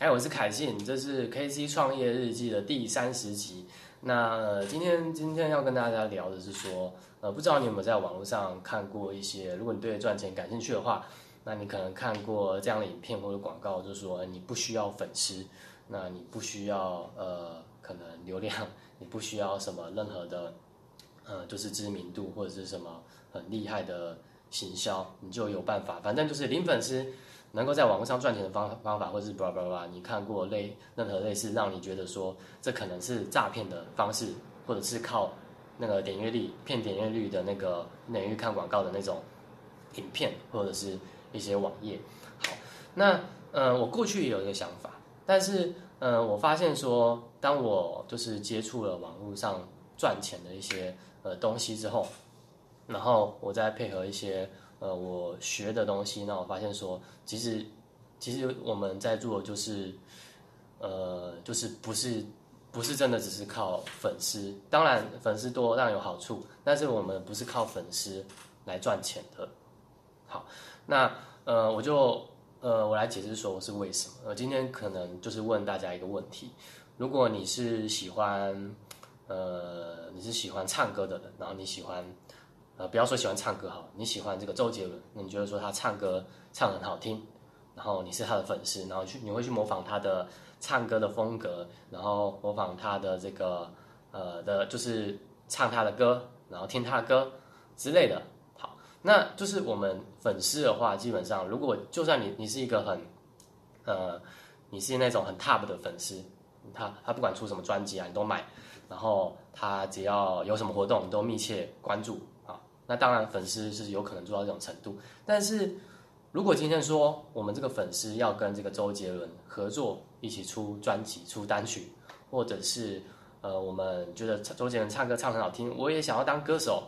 哎，我是凯信，这是 KC 创业日记的第三十集。那、今天今天要跟大家聊的是说，呃，不知道你有没有在网络上看过一些，如果你对赚钱感兴趣的话，那你可能看过这样的影片或者广告，就是说你不需要粉丝，那你不需要呃可能流量，你不需要什么任何的呃就是知名度或者是什么很厉害的行销，你就有办法，反正就是零粉丝。能够在网络上赚钱的方方法，或者是巴拉巴拉巴拉，你看过类任何类似让你觉得说这可能是诈骗的方式，或者是靠那个点阅率骗点阅率的那个领域看广告的那种影片，或者是一些网页。好，那呃，我过去也有一个想法，但是呃，我发现说，当我就是接触了网络上赚钱的一些呃东西之后，然后我再配合一些。呃，我学的东西，那我发现说，其实其实我们在做就是，呃，就是不是不是真的只是靠粉丝，当然粉丝多当然有好处，但是我们不是靠粉丝来赚钱的。好，那呃，我就呃，我来解释说我是为什么。呃，今天可能就是问大家一个问题：如果你是喜欢呃，你是喜欢唱歌的人，然后你喜欢。呃，不要说喜欢唱歌哈，你喜欢这个周杰伦，那你觉得说他唱歌唱很好听，然后你是他的粉丝，然后去你会去模仿他的唱歌的风格，然后模仿他的这个呃的，就是唱他的歌，然后听他的歌之类的。好，那就是我们粉丝的话，基本上如果就算你你是一个很呃，你是那种很 top 的粉丝，他他不管出什么专辑啊，你都买，然后他只要有什么活动，你都密切关注。那当然，粉丝是有可能做到这种程度。但是，如果今天说我们这个粉丝要跟这个周杰伦合作，一起出专辑、出单曲，或者是呃，我们觉得周杰伦唱歌唱很好听，我也想要当歌手，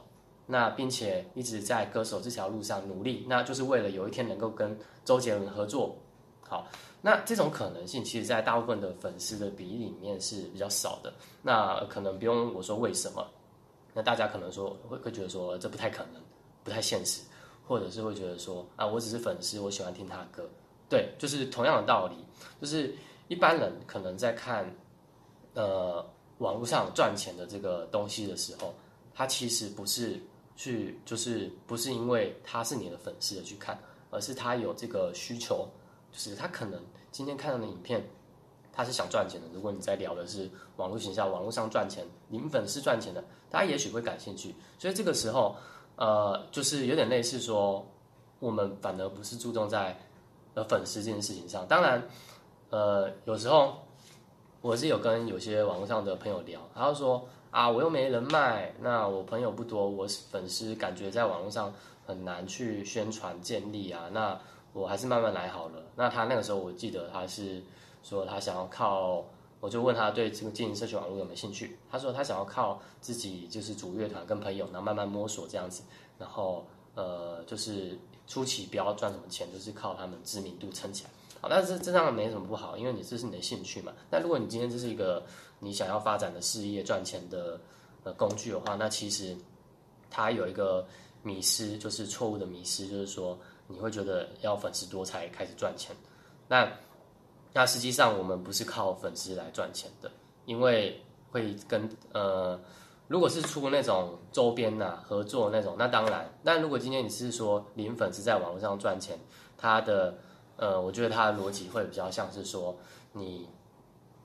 那并且一直在歌手这条路上努力，那就是为了有一天能够跟周杰伦合作。好，那这种可能性，其实在大部分的粉丝的比例里面是比较少的。那可能不用我说为什么。那大家可能说会会觉得说这不太可能，不太现实，或者是会觉得说啊，我只是粉丝，我喜欢听他的歌，对，就是同样的道理，就是一般人可能在看呃网络上赚钱的这个东西的时候，他其实不是去就是不是因为他是你的粉丝而去看，而是他有这个需求，就是他可能今天看到的影片。他是想赚钱的。如果你在聊的是网络形象、网络上赚钱、零粉丝赚钱的，大家也许会感兴趣。所以这个时候，呃，就是有点类似说，我们反而不是注重在呃粉丝这件事情上。当然，呃，有时候我是有跟有些网络上的朋友聊，他就说啊，我又没人脉，那我朋友不多，我粉丝感觉在网络上很难去宣传建立啊，那我还是慢慢来好了。那他那个时候，我记得他是。说他想要靠，我就问他对这个经营社群网络有没有兴趣。他说他想要靠自己就是组乐团跟朋友，然后慢慢摸索这样子。然后呃，就是初期不要赚什么钱，就是靠他们知名度撑起来。好，但是这样没什么不好，因为你这是你的兴趣嘛。那如果你今天这是一个你想要发展的事业、赚钱的呃工具的话，那其实它有一个迷失，就是错误的迷失，就是说你会觉得要粉丝多才开始赚钱。那那实际上我们不是靠粉丝来赚钱的，因为会跟呃，如果是出那种周边呐合作那种，那当然。但如果今天你是说零粉丝在网络上赚钱，他的呃，我觉得他的逻辑会比较像是说你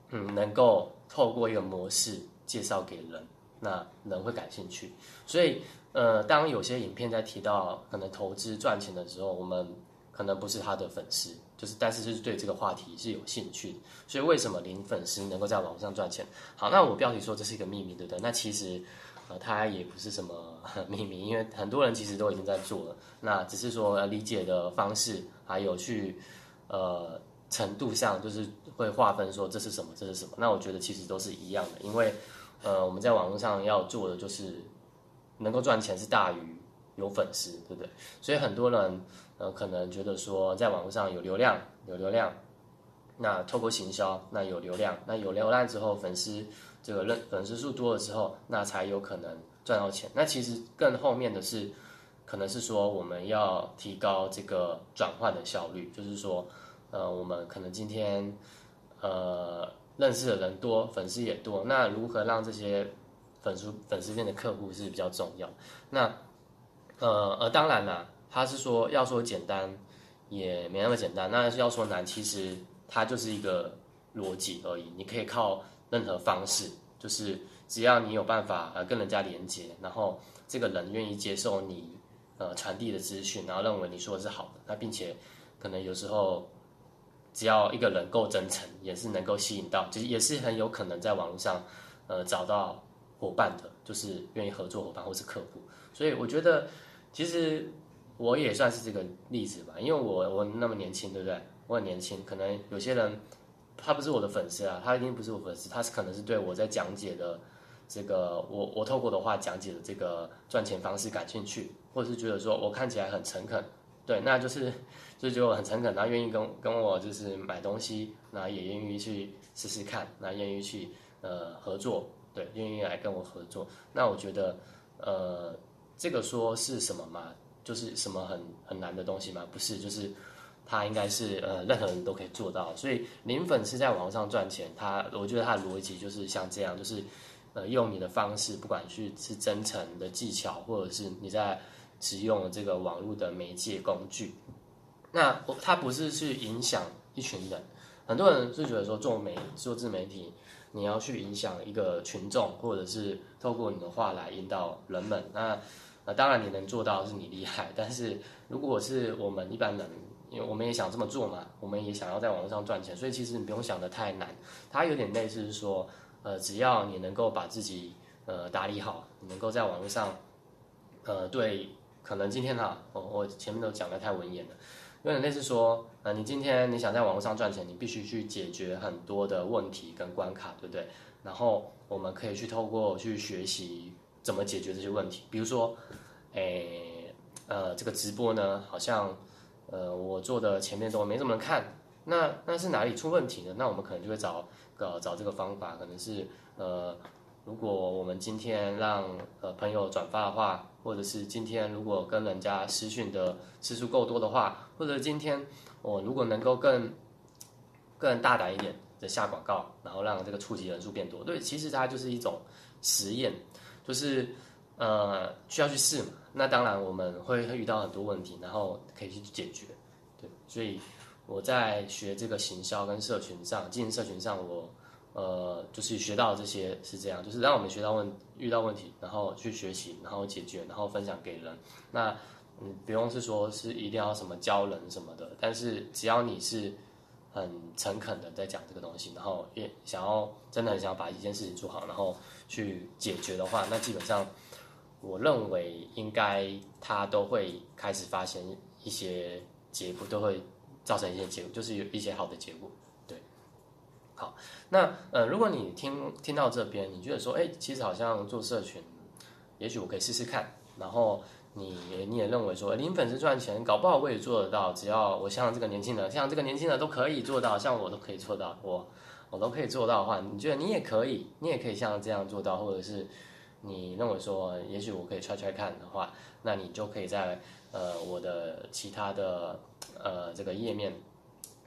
嗯能够透过一个模式介绍给人，那人会感兴趣。所以呃，当有些影片在提到可能投资赚钱的时候，我们可能不是他的粉丝。就是，但是是对这个话题是有兴趣，所以为什么零粉丝能够在网上赚钱？好，那我标题说这是一个秘密，对不对？那其实，呃，它也不是什么 秘密，因为很多人其实都已经在做了，那只是说理解的方式还有去呃程度上，就是会划分说这是什么，这是什么。那我觉得其实都是一样的，因为呃我们在网络上要做的就是能够赚钱是大于有粉丝，对不对？所以很多人。呃，可能觉得说在网络上有流量，有流量，那透过行销，那有流量，那有流量之后，粉丝这个认粉丝数多了之后，那才有可能赚到钱。那其实更后面的是，可能是说我们要提高这个转换的效率，就是说，呃，我们可能今天呃认识的人多，粉丝也多，那如何让这些粉丝粉丝店的客户是比较重要。那呃呃，当然啦，他是说要说简单也没那么简单，那要说难，其实它就是一个逻辑而已。你可以靠任何方式，就是只要你有办法呃跟人家连接，然后这个人愿意接受你呃传递的资讯，然后认为你说的是好的，那并且可能有时候只要一个人够真诚，也是能够吸引到，其实也是很有可能在网络上呃找到伙伴的，就是愿意合作伙伴或是客户。所以我觉得。其实我也算是这个例子吧，因为我我那么年轻，对不对？我很年轻，可能有些人他不是我的粉丝啊，他一定不是我粉丝，他是可能是对我在讲解的这个我我透过的话讲解的这个赚钱方式感兴趣，或者是觉得说我看起来很诚恳，对，那就是就是觉得我很诚恳，然后愿意跟跟我就是买东西，那也愿意去试试看，那愿意去呃合作，对，愿意来跟我合作，那我觉得呃。这个说是什么吗？就是什么很很难的东西吗？不是，就是它应该是呃任何人都可以做到。所以零粉是在网上赚钱，他我觉得他的逻辑就是像这样，就是呃用你的方式，不管是是真诚的技巧，或者是你在使用这个网络的媒介工具，那他不是去影响一群人。很多人是觉得说做媒做自媒体。你要去影响一个群众，或者是透过你的话来引导人们，那呃当然你能做到是你厉害，但是如果是我们一般人，因为我们也想这么做嘛，我们也想要在网络上赚钱，所以其实你不用想的太难，它有点类似是说，呃只要你能够把自己呃打理好，你能够在网络上，呃对，可能今天哈，我我前面都讲的太文言了。有点类似说，呃，你今天你想在网络上赚钱，你必须去解决很多的问题跟关卡，对不对？然后我们可以去透过去学习怎么解决这些问题。比如说，诶，呃，这个直播呢，好像，呃，我做的前面都没怎么看，那那是哪里出问题呢？那我们可能就会找，呃，找这个方法，可能是，呃。如果我们今天让呃朋友转发的话，或者是今天如果跟人家私讯的次数够多的话，或者今天我如果能够更更大胆一点的下广告，然后让这个触及人数变多，对，其实它就是一种实验，就是呃需要去试嘛。那当然我们会遇到很多问题，然后可以去解决，对。所以我在学这个行销跟社群上，经营社群上我。呃，就是学到这些是这样，就是让我们学到问遇到问题，然后去学习，然后解决，然后分享给人。那嗯，不用是说是一定要什么教人什么的，但是只要你是很诚恳的在讲这个东西，然后也想要真的很想把一件事情做好，然后去解决的话，那基本上我认为应该他都会开始发现一些结果，都会造成一些结果，就是有一些好的结果。好，那呃，如果你听听到这边，你觉得说，哎，其实好像做社群，也许我可以试试看。然后你你也认为说，零粉丝赚钱，搞不好我也做得到。只要我像这个年轻人，像这个年轻人都可以做到，像我都可以做到，我我都可以做到的话，你觉得你也可以，你也可以像这样做到，或者是你认为说，也许我可以揣揣看的话，那你就可以在呃我的其他的呃这个页面，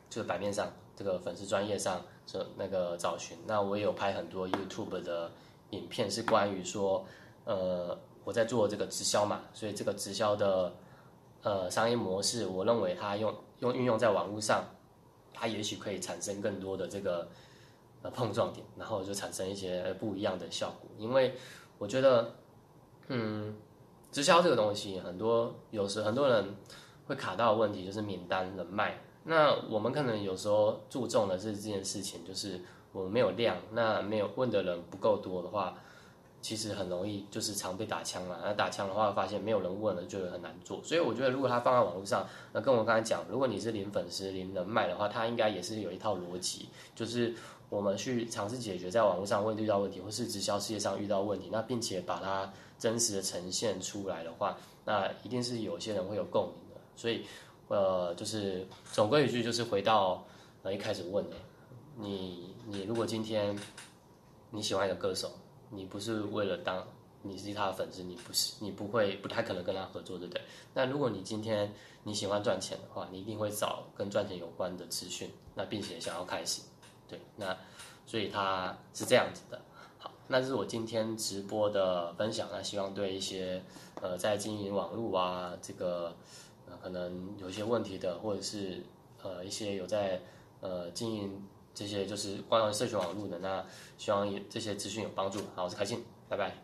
这个版面上，这个粉丝专业上。这那个找寻，那我也有拍很多 YouTube 的影片，是关于说，呃，我在做这个直销嘛，所以这个直销的呃商业模式，我认为它用用运用在网络上，它也许可以产生更多的这个呃碰撞点，然后就产生一些不一样的效果。因为我觉得，嗯，直销这个东西，很多有时很多人会卡到问题，就是免单人脉。那我们可能有时候注重的是这件事情，就是我们没有量，那没有问的人不够多的话，其实很容易就是常被打枪了。那打枪的话，发现没有人问了，就很难做。所以我觉得，如果他放在网络上，那跟我刚才讲，如果你是零粉丝、零人脉的话，他应该也是有一套逻辑，就是我们去尝试解决在网络上问遇到问题，或是直销事业上遇到问题，那并且把它真实的呈现出来的话，那一定是有些人会有共鸣的。所以。呃，就是总归一句，就是回到呃一开始问的，你你如果今天你喜欢一个歌手，你不是为了当你是他的粉丝，你不是你不会不太可能跟他合作，对不对？那如果你今天你喜欢赚钱的话，你一定会找跟赚钱有关的资讯，那并且想要开始，对，那所以他是这样子的。好，那这是我今天直播的分享，那希望对一些呃在经营网络啊这个呃可能有一些问题的，或者是呃一些有在呃经营这些就是关于社群网络的，那希望也这些资讯有帮助。好，我是开心，拜拜。